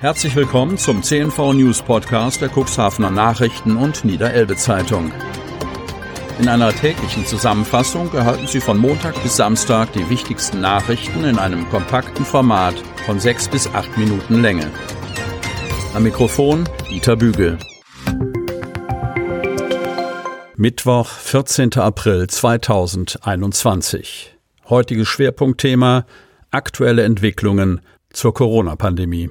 Herzlich willkommen zum CNV News Podcast der Cuxhavener Nachrichten und Niederelbe Zeitung. In einer täglichen Zusammenfassung erhalten Sie von Montag bis Samstag die wichtigsten Nachrichten in einem kompakten Format von sechs bis acht Minuten Länge. Am Mikrofon Dieter Bügel. Mittwoch, 14. April 2021. Heutiges Schwerpunktthema Aktuelle Entwicklungen zur Corona-Pandemie.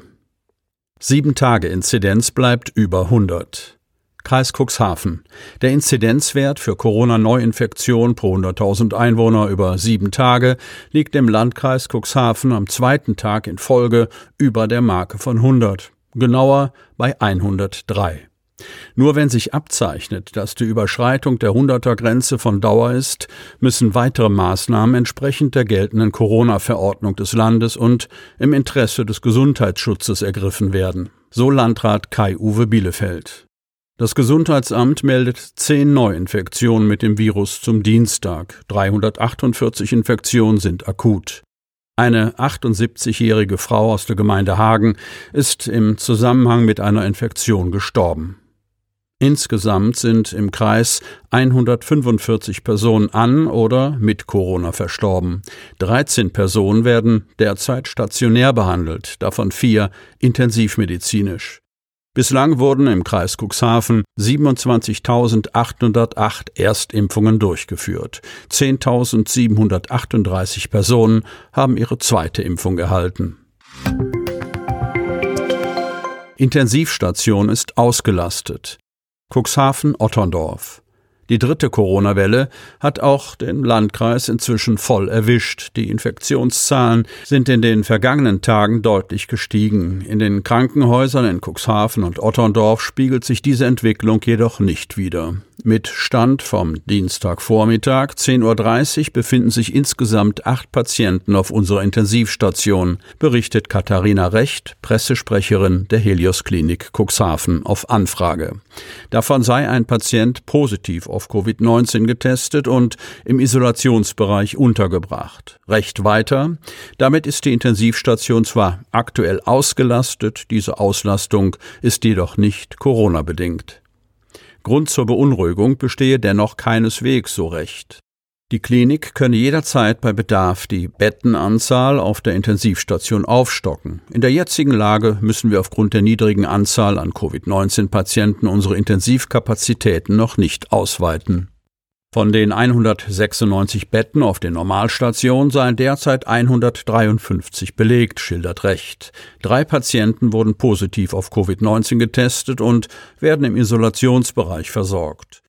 Sieben Tage Inzidenz bleibt über 100. Kreis Cuxhaven. Der Inzidenzwert für Corona-Neuinfektion pro 100.000 Einwohner über sieben Tage liegt im Landkreis Cuxhaven am zweiten Tag in Folge über der Marke von 100. Genauer bei 103. Nur wenn sich abzeichnet, dass die Überschreitung der 100er Grenze von Dauer ist, müssen weitere Maßnahmen entsprechend der geltenden Corona-Verordnung des Landes und im Interesse des Gesundheitsschutzes ergriffen werden. So Landrat Kai-Uwe Bielefeld. Das Gesundheitsamt meldet zehn Neuinfektionen mit dem Virus zum Dienstag. 348 Infektionen sind akut. Eine 78-jährige Frau aus der Gemeinde Hagen ist im Zusammenhang mit einer Infektion gestorben. Insgesamt sind im Kreis 145 Personen an oder mit Corona verstorben. 13 Personen werden derzeit stationär behandelt, davon vier intensivmedizinisch. Bislang wurden im Kreis Cuxhaven 27.808 Erstimpfungen durchgeführt. 10.738 Personen haben ihre zweite Impfung erhalten. Intensivstation ist ausgelastet. Cuxhaven-Otterndorf. Die dritte Corona-Welle hat auch den Landkreis inzwischen voll erwischt. Die Infektionszahlen sind in den vergangenen Tagen deutlich gestiegen. In den Krankenhäusern in Cuxhaven und Otterndorf spiegelt sich diese Entwicklung jedoch nicht wider. Mit Stand vom Dienstagvormittag 10.30 Uhr befinden sich insgesamt acht Patienten auf unserer Intensivstation, berichtet Katharina Recht, Pressesprecherin der Helios Klinik Cuxhaven auf Anfrage. Davon sei ein Patient positiv auf Covid-19 getestet und im Isolationsbereich untergebracht. Recht weiter. Damit ist die Intensivstation zwar aktuell ausgelastet, diese Auslastung ist jedoch nicht Corona-bedingt. Grund zur Beunruhigung bestehe dennoch keineswegs so recht. Die Klinik könne jederzeit bei Bedarf die Bettenanzahl auf der Intensivstation aufstocken. In der jetzigen Lage müssen wir aufgrund der niedrigen Anzahl an Covid-19-Patienten unsere Intensivkapazitäten noch nicht ausweiten. Von den 196 Betten auf den Normalstationen seien derzeit 153 belegt, schildert Recht. Drei Patienten wurden positiv auf Covid-19 getestet und werden im Isolationsbereich versorgt.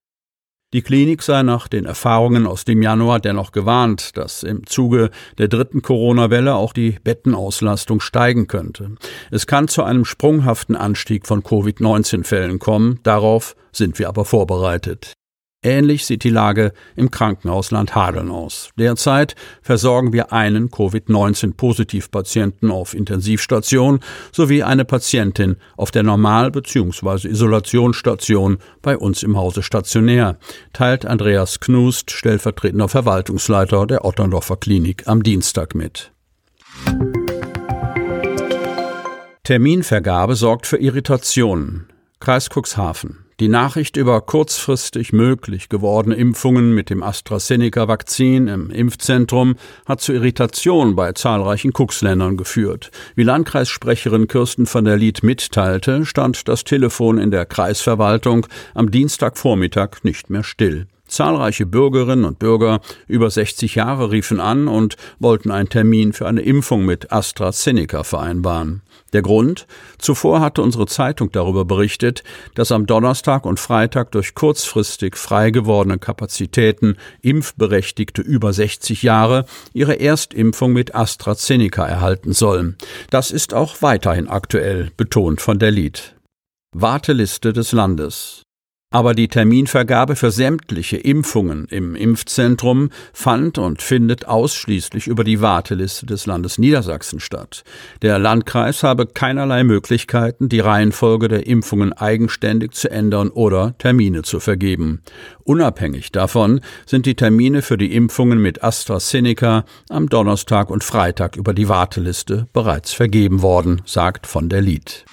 Die Klinik sei nach den Erfahrungen aus dem Januar dennoch gewarnt, dass im Zuge der dritten Corona-Welle auch die Bettenauslastung steigen könnte. Es kann zu einem sprunghaften Anstieg von Covid-19-Fällen kommen, darauf sind wir aber vorbereitet. Ähnlich sieht die Lage im Krankenhausland Hadeln aus. Derzeit versorgen wir einen Covid-19-Positivpatienten auf Intensivstation sowie eine Patientin auf der Normal- bzw. Isolationsstation bei uns im Hause stationär, teilt Andreas Knust, stellvertretender Verwaltungsleiter der Otterndorfer Klinik, am Dienstag mit. Terminvergabe sorgt für Irritationen. Kreis Cuxhaven. Die Nachricht über kurzfristig möglich gewordene Impfungen mit dem AstraZeneca-Vakzin im Impfzentrum hat zu Irritation bei zahlreichen Kuxländern geführt. Wie Landkreissprecherin Kirsten van der Lied mitteilte, stand das Telefon in der Kreisverwaltung am Dienstagvormittag nicht mehr still. Zahlreiche Bürgerinnen und Bürger über 60 Jahre riefen an und wollten einen Termin für eine Impfung mit AstraZeneca vereinbaren. Der Grund? Zuvor hatte unsere Zeitung darüber berichtet, dass am Donnerstag und Freitag durch kurzfristig frei gewordene Kapazitäten Impfberechtigte über 60 Jahre ihre Erstimpfung mit AstraZeneca erhalten sollen. Das ist auch weiterhin aktuell, betont von der Lied. Warteliste des Landes. Aber die Terminvergabe für sämtliche Impfungen im Impfzentrum fand und findet ausschließlich über die Warteliste des Landes Niedersachsen statt. Der Landkreis habe keinerlei Möglichkeiten, die Reihenfolge der Impfungen eigenständig zu ändern oder Termine zu vergeben. Unabhängig davon sind die Termine für die Impfungen mit AstraZeneca am Donnerstag und Freitag über die Warteliste bereits vergeben worden, sagt von der Lied.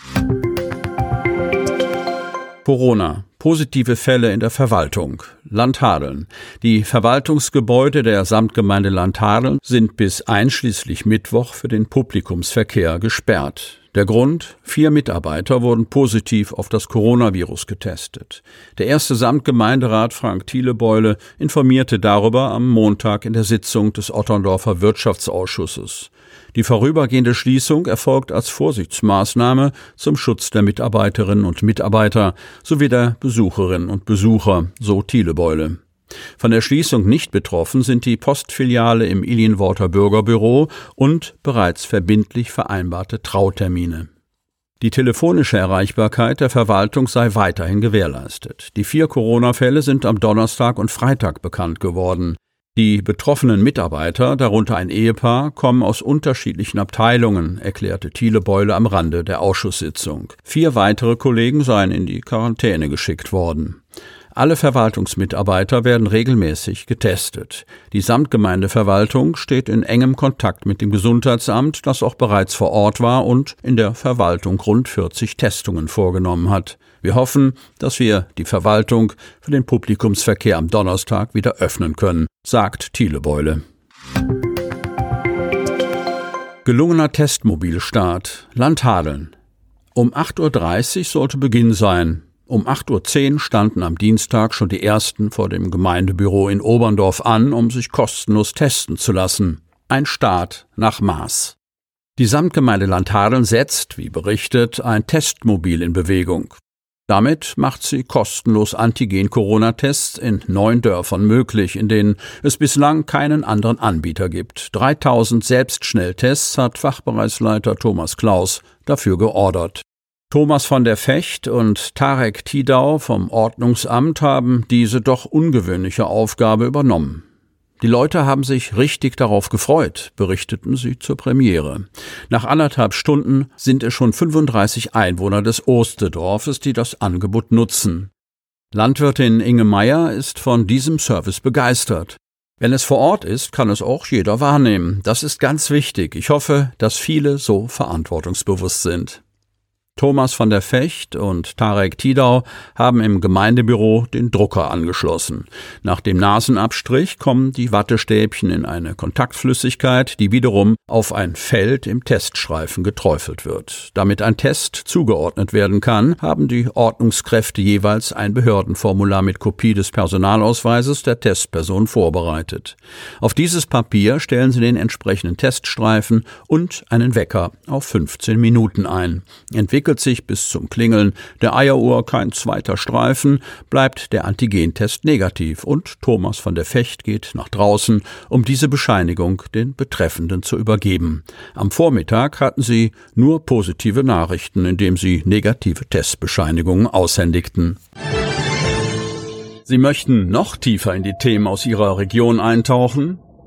Corona. Positive Fälle in der Verwaltung. Landhadeln. Die Verwaltungsgebäude der Samtgemeinde Landhadeln sind bis einschließlich Mittwoch für den Publikumsverkehr gesperrt. Der Grund? Vier Mitarbeiter wurden positiv auf das Coronavirus getestet. Der erste Samtgemeinderat Frank Thielebeule informierte darüber am Montag in der Sitzung des Otterndorfer Wirtschaftsausschusses. Die vorübergehende Schließung erfolgt als Vorsichtsmaßnahme zum Schutz der Mitarbeiterinnen und Mitarbeiter sowie der Besucherinnen und Besucher, so Thielebeule. Von der Schließung nicht betroffen sind die Postfiliale im Ilienworter Bürgerbüro und bereits verbindlich vereinbarte Trautermine. Die telefonische Erreichbarkeit der Verwaltung sei weiterhin gewährleistet. Die vier Corona-Fälle sind am Donnerstag und Freitag bekannt geworden. Die betroffenen Mitarbeiter, darunter ein Ehepaar, kommen aus unterschiedlichen Abteilungen, erklärte Thiele Beule am Rande der Ausschusssitzung. Vier weitere Kollegen seien in die Quarantäne geschickt worden. Alle Verwaltungsmitarbeiter werden regelmäßig getestet. Die Samtgemeindeverwaltung steht in engem Kontakt mit dem Gesundheitsamt, das auch bereits vor Ort war und in der Verwaltung rund 40 Testungen vorgenommen hat. Wir hoffen, dass wir die Verwaltung für den Publikumsverkehr am Donnerstag wieder öffnen können, sagt Thielebeule. Gelungener Testmobilstart. Landhadeln. Um 8.30 Uhr sollte Beginn sein. Um 8.10 Uhr standen am Dienstag schon die ersten vor dem Gemeindebüro in Oberndorf an, um sich kostenlos testen zu lassen. Ein Start nach Maß. Die Samtgemeinde Landhadeln setzt, wie berichtet, ein Testmobil in Bewegung. Damit macht sie kostenlos Antigen-Corona-Tests in neun Dörfern möglich, in denen es bislang keinen anderen Anbieter gibt. 3000 Selbstschnelltests hat Fachbereichsleiter Thomas Klaus dafür geordert. Thomas von der Fecht und Tarek Tidau vom Ordnungsamt haben diese doch ungewöhnliche Aufgabe übernommen. Die Leute haben sich richtig darauf gefreut, berichteten sie zur Premiere. Nach anderthalb Stunden sind es schon 35 Einwohner des Ostedorfes, die das Angebot nutzen. Landwirtin Inge Meyer ist von diesem Service begeistert. Wenn es vor Ort ist, kann es auch jeder wahrnehmen. Das ist ganz wichtig. Ich hoffe, dass viele so verantwortungsbewusst sind. Thomas von der Fecht und Tarek Tidau haben im Gemeindebüro den Drucker angeschlossen. Nach dem Nasenabstrich kommen die Wattestäbchen in eine Kontaktflüssigkeit, die wiederum auf ein Feld im Teststreifen geträufelt wird. Damit ein Test zugeordnet werden kann, haben die Ordnungskräfte jeweils ein Behördenformular mit Kopie des Personalausweises der Testperson vorbereitet. Auf dieses Papier stellen sie den entsprechenden Teststreifen und einen Wecker auf 15 Minuten ein. Entwickelt entwickelt sich bis zum Klingeln der Eieruhr kein zweiter Streifen, bleibt der Antigentest negativ und Thomas von der Fecht geht nach draußen, um diese Bescheinigung den Betreffenden zu übergeben. Am Vormittag hatten sie nur positive Nachrichten, indem sie negative Testbescheinigungen aushändigten. Sie möchten noch tiefer in die Themen aus Ihrer Region eintauchen?